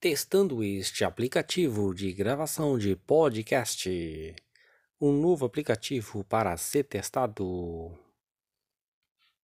Testando este aplicativo de gravação de podcast. Um novo aplicativo para ser testado.